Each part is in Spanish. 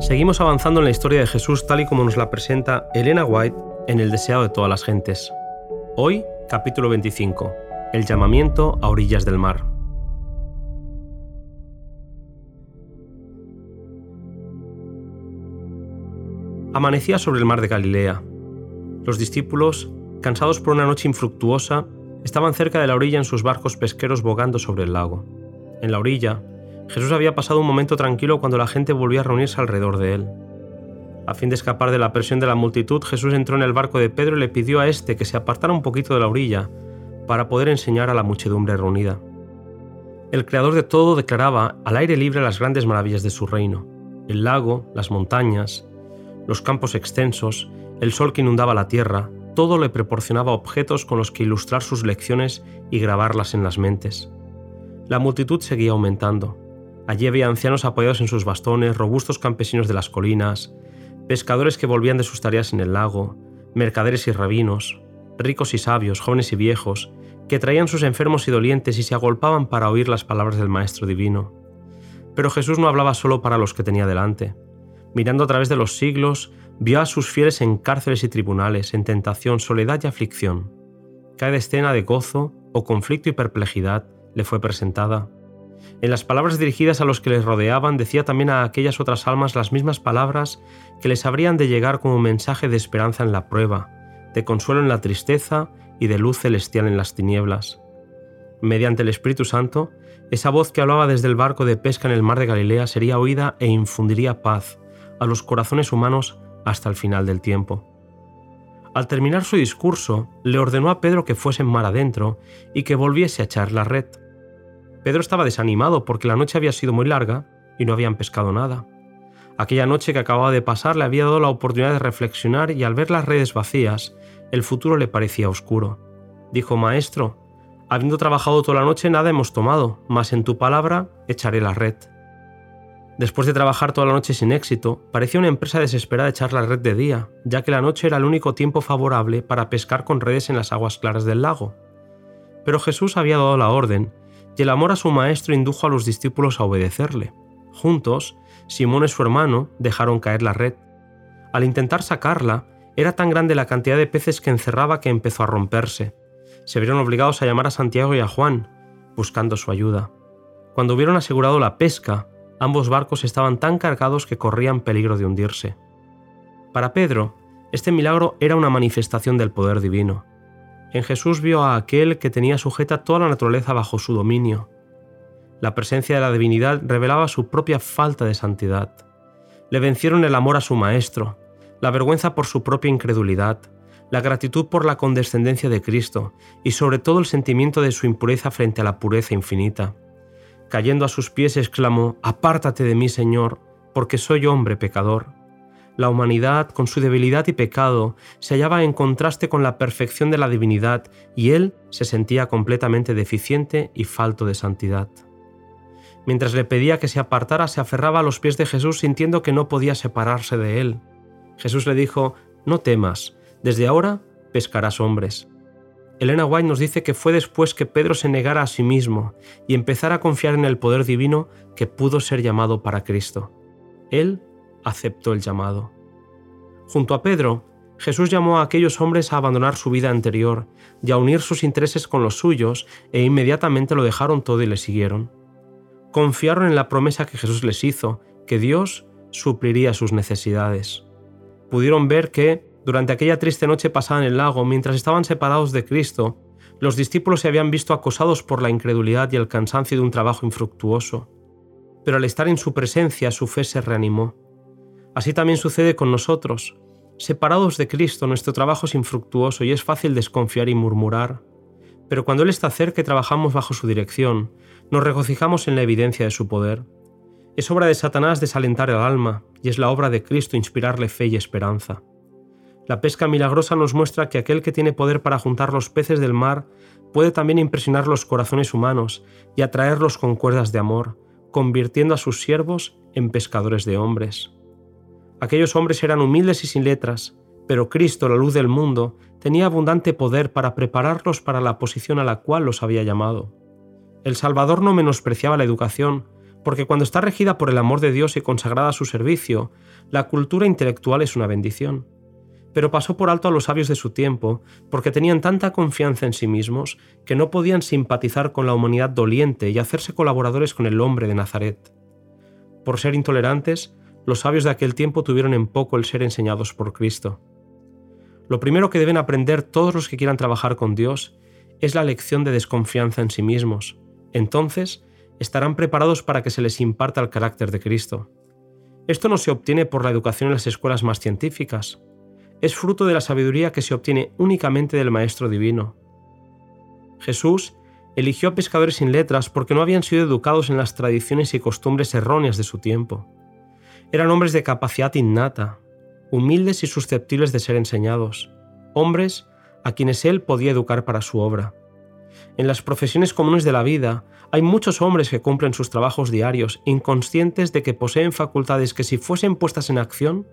Seguimos avanzando en la historia de Jesús tal y como nos la presenta Elena White en El deseado de todas las gentes. Hoy, capítulo 25. El llamamiento a orillas del mar. Amanecía sobre el mar de Galilea. Los discípulos, cansados por una noche infructuosa, estaban cerca de la orilla en sus barcos pesqueros bogando sobre el lago. En la orilla, Jesús había pasado un momento tranquilo cuando la gente volvía a reunirse alrededor de él. A fin de escapar de la presión de la multitud, Jesús entró en el barco de Pedro y le pidió a éste que se apartara un poquito de la orilla para poder enseñar a la muchedumbre reunida. El Creador de todo declaraba al aire libre las grandes maravillas de su reino, el lago, las montañas, los campos extensos, el sol que inundaba la tierra, todo le proporcionaba objetos con los que ilustrar sus lecciones y grabarlas en las mentes. La multitud seguía aumentando. Allí había ancianos apoyados en sus bastones, robustos campesinos de las colinas, pescadores que volvían de sus tareas en el lago, mercaderes y rabinos, ricos y sabios, jóvenes y viejos, que traían sus enfermos y dolientes y se agolpaban para oír las palabras del Maestro Divino. Pero Jesús no hablaba solo para los que tenía delante. Mirando a través de los siglos, vio a sus fieles en cárceles y tribunales, en tentación, soledad y aflicción. Cada escena de gozo o conflicto y perplejidad le fue presentada. En las palabras dirigidas a los que les rodeaban decía también a aquellas otras almas las mismas palabras que les habrían de llegar como mensaje de esperanza en la prueba, de consuelo en la tristeza y de luz celestial en las tinieblas. Mediante el Espíritu Santo, esa voz que hablaba desde el barco de pesca en el mar de Galilea sería oída e infundiría paz a los corazones humanos hasta el final del tiempo. Al terminar su discurso, le ordenó a Pedro que fuese mar adentro y que volviese a echar la red. Pedro estaba desanimado porque la noche había sido muy larga y no habían pescado nada. Aquella noche que acababa de pasar le había dado la oportunidad de reflexionar y al ver las redes vacías, el futuro le parecía oscuro. Dijo, Maestro, habiendo trabajado toda la noche nada hemos tomado, mas en tu palabra echaré la red. Después de trabajar toda la noche sin éxito, parecía una empresa desesperada echar la red de día, ya que la noche era el único tiempo favorable para pescar con redes en las aguas claras del lago. Pero Jesús había dado la orden y el amor a su maestro indujo a los discípulos a obedecerle. Juntos, Simón y su hermano dejaron caer la red. Al intentar sacarla, era tan grande la cantidad de peces que encerraba que empezó a romperse. Se vieron obligados a llamar a Santiago y a Juan, buscando su ayuda. Cuando hubieron asegurado la pesca, ambos barcos estaban tan cargados que corrían peligro de hundirse. Para Pedro, este milagro era una manifestación del poder divino. En Jesús vio a aquel que tenía sujeta toda la naturaleza bajo su dominio. La presencia de la divinidad revelaba su propia falta de santidad. Le vencieron el amor a su Maestro, la vergüenza por su propia incredulidad, la gratitud por la condescendencia de Cristo y sobre todo el sentimiento de su impureza frente a la pureza infinita. Cayendo a sus pies exclamó, Apártate de mí, Señor, porque soy hombre pecador. La humanidad, con su debilidad y pecado, se hallaba en contraste con la perfección de la divinidad y él se sentía completamente deficiente y falto de santidad. Mientras le pedía que se apartara, se aferraba a los pies de Jesús sintiendo que no podía separarse de él. Jesús le dijo, No temas, desde ahora pescarás hombres. Elena White nos dice que fue después que Pedro se negara a sí mismo y empezara a confiar en el poder divino que pudo ser llamado para Cristo. Él aceptó el llamado. Junto a Pedro, Jesús llamó a aquellos hombres a abandonar su vida anterior y a unir sus intereses con los suyos e inmediatamente lo dejaron todo y le siguieron. Confiaron en la promesa que Jesús les hizo, que Dios supliría sus necesidades. Pudieron ver que, durante aquella triste noche pasada en el lago, mientras estaban separados de Cristo, los discípulos se habían visto acosados por la incredulidad y el cansancio de un trabajo infructuoso. Pero al estar en su presencia su fe se reanimó. Así también sucede con nosotros. Separados de Cristo, nuestro trabajo es infructuoso y es fácil desconfiar y murmurar. Pero cuando Él está cerca y trabajamos bajo su dirección, nos regocijamos en la evidencia de su poder. Es obra de Satanás desalentar el alma, y es la obra de Cristo inspirarle fe y esperanza. La pesca milagrosa nos muestra que aquel que tiene poder para juntar los peces del mar puede también impresionar los corazones humanos y atraerlos con cuerdas de amor, convirtiendo a sus siervos en pescadores de hombres. Aquellos hombres eran humildes y sin letras, pero Cristo, la luz del mundo, tenía abundante poder para prepararlos para la posición a la cual los había llamado. El Salvador no menospreciaba la educación, porque cuando está regida por el amor de Dios y consagrada a su servicio, la cultura intelectual es una bendición. Pero pasó por alto a los sabios de su tiempo, porque tenían tanta confianza en sí mismos que no podían simpatizar con la humanidad doliente y hacerse colaboradores con el hombre de Nazaret. Por ser intolerantes, los sabios de aquel tiempo tuvieron en poco el ser enseñados por Cristo. Lo primero que deben aprender todos los que quieran trabajar con Dios es la lección de desconfianza en sí mismos. Entonces, estarán preparados para que se les imparta el carácter de Cristo. Esto no se obtiene por la educación en las escuelas más científicas. Es fruto de la sabiduría que se obtiene únicamente del Maestro Divino. Jesús eligió a pescadores sin letras porque no habían sido educados en las tradiciones y costumbres erróneas de su tiempo. Eran hombres de capacidad innata, humildes y susceptibles de ser enseñados, hombres a quienes él podía educar para su obra. En las profesiones comunes de la vida hay muchos hombres que cumplen sus trabajos diarios, inconscientes de que poseen facultades que si fuesen puestas en acción,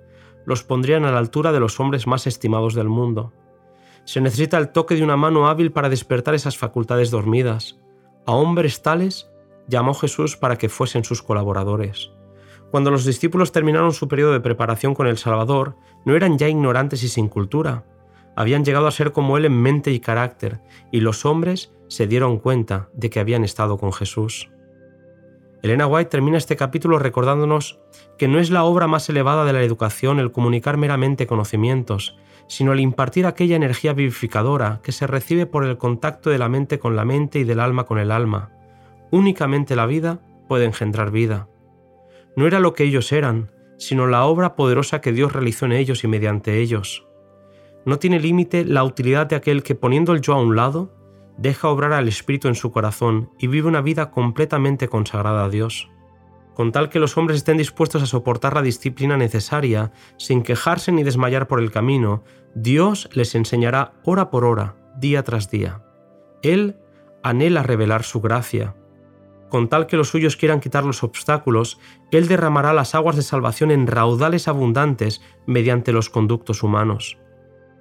los pondrían a la altura de los hombres más estimados del mundo. Se necesita el toque de una mano hábil para despertar esas facultades dormidas. A hombres tales llamó Jesús para que fuesen sus colaboradores. Cuando los discípulos terminaron su periodo de preparación con el Salvador, no eran ya ignorantes y sin cultura, habían llegado a ser como él en mente y carácter, y los hombres se dieron cuenta de que habían estado con Jesús. Elena White termina este capítulo recordándonos que no es la obra más elevada de la educación el comunicar meramente conocimientos, sino el impartir aquella energía vivificadora que se recibe por el contacto de la mente con la mente y del alma con el alma. Únicamente la vida puede engendrar vida. No era lo que ellos eran, sino la obra poderosa que Dios realizó en ellos y mediante ellos no tiene límite la utilidad de aquel que poniendo el yo a un lado, deja obrar al Espíritu en su corazón y vive una vida completamente consagrada a Dios. Con tal que los hombres estén dispuestos a soportar la disciplina necesaria, sin quejarse ni desmayar por el camino, Dios les enseñará hora por hora, día tras día. Él anhela revelar su gracia. Con tal que los suyos quieran quitar los obstáculos, Él derramará las aguas de salvación en raudales abundantes mediante los conductos humanos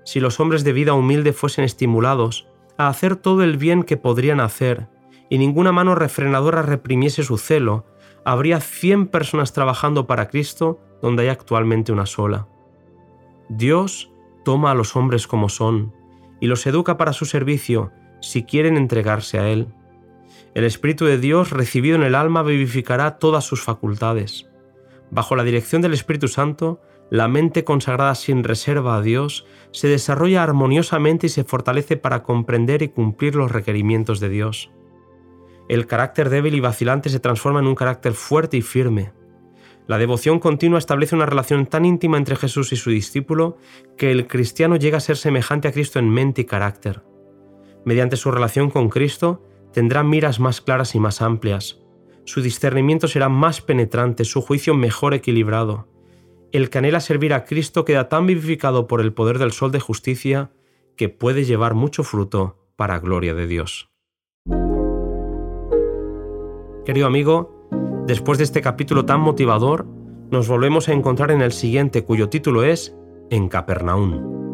si los hombres de vida humilde fuesen estimulados a hacer todo el bien que podrían hacer y ninguna mano refrenadora reprimiese su celo, habría 100 personas trabajando para Cristo donde hay actualmente una sola. Dios toma a los hombres como son y los educa para su servicio si quieren entregarse a Él. El Espíritu de Dios recibido en el alma vivificará todas sus facultades. Bajo la dirección del Espíritu Santo, la mente consagrada sin reserva a Dios se desarrolla armoniosamente y se fortalece para comprender y cumplir los requerimientos de Dios. El carácter débil y vacilante se transforma en un carácter fuerte y firme. La devoción continua establece una relación tan íntima entre Jesús y su discípulo que el cristiano llega a ser semejante a Cristo en mente y carácter. Mediante su relación con Cristo tendrá miras más claras y más amplias. Su discernimiento será más penetrante, su juicio mejor equilibrado el que anhela servir a Cristo queda tan vivificado por el poder del sol de justicia que puede llevar mucho fruto para gloria de Dios. Querido amigo, después de este capítulo tan motivador, nos volvemos a encontrar en el siguiente cuyo título es En Capernaum.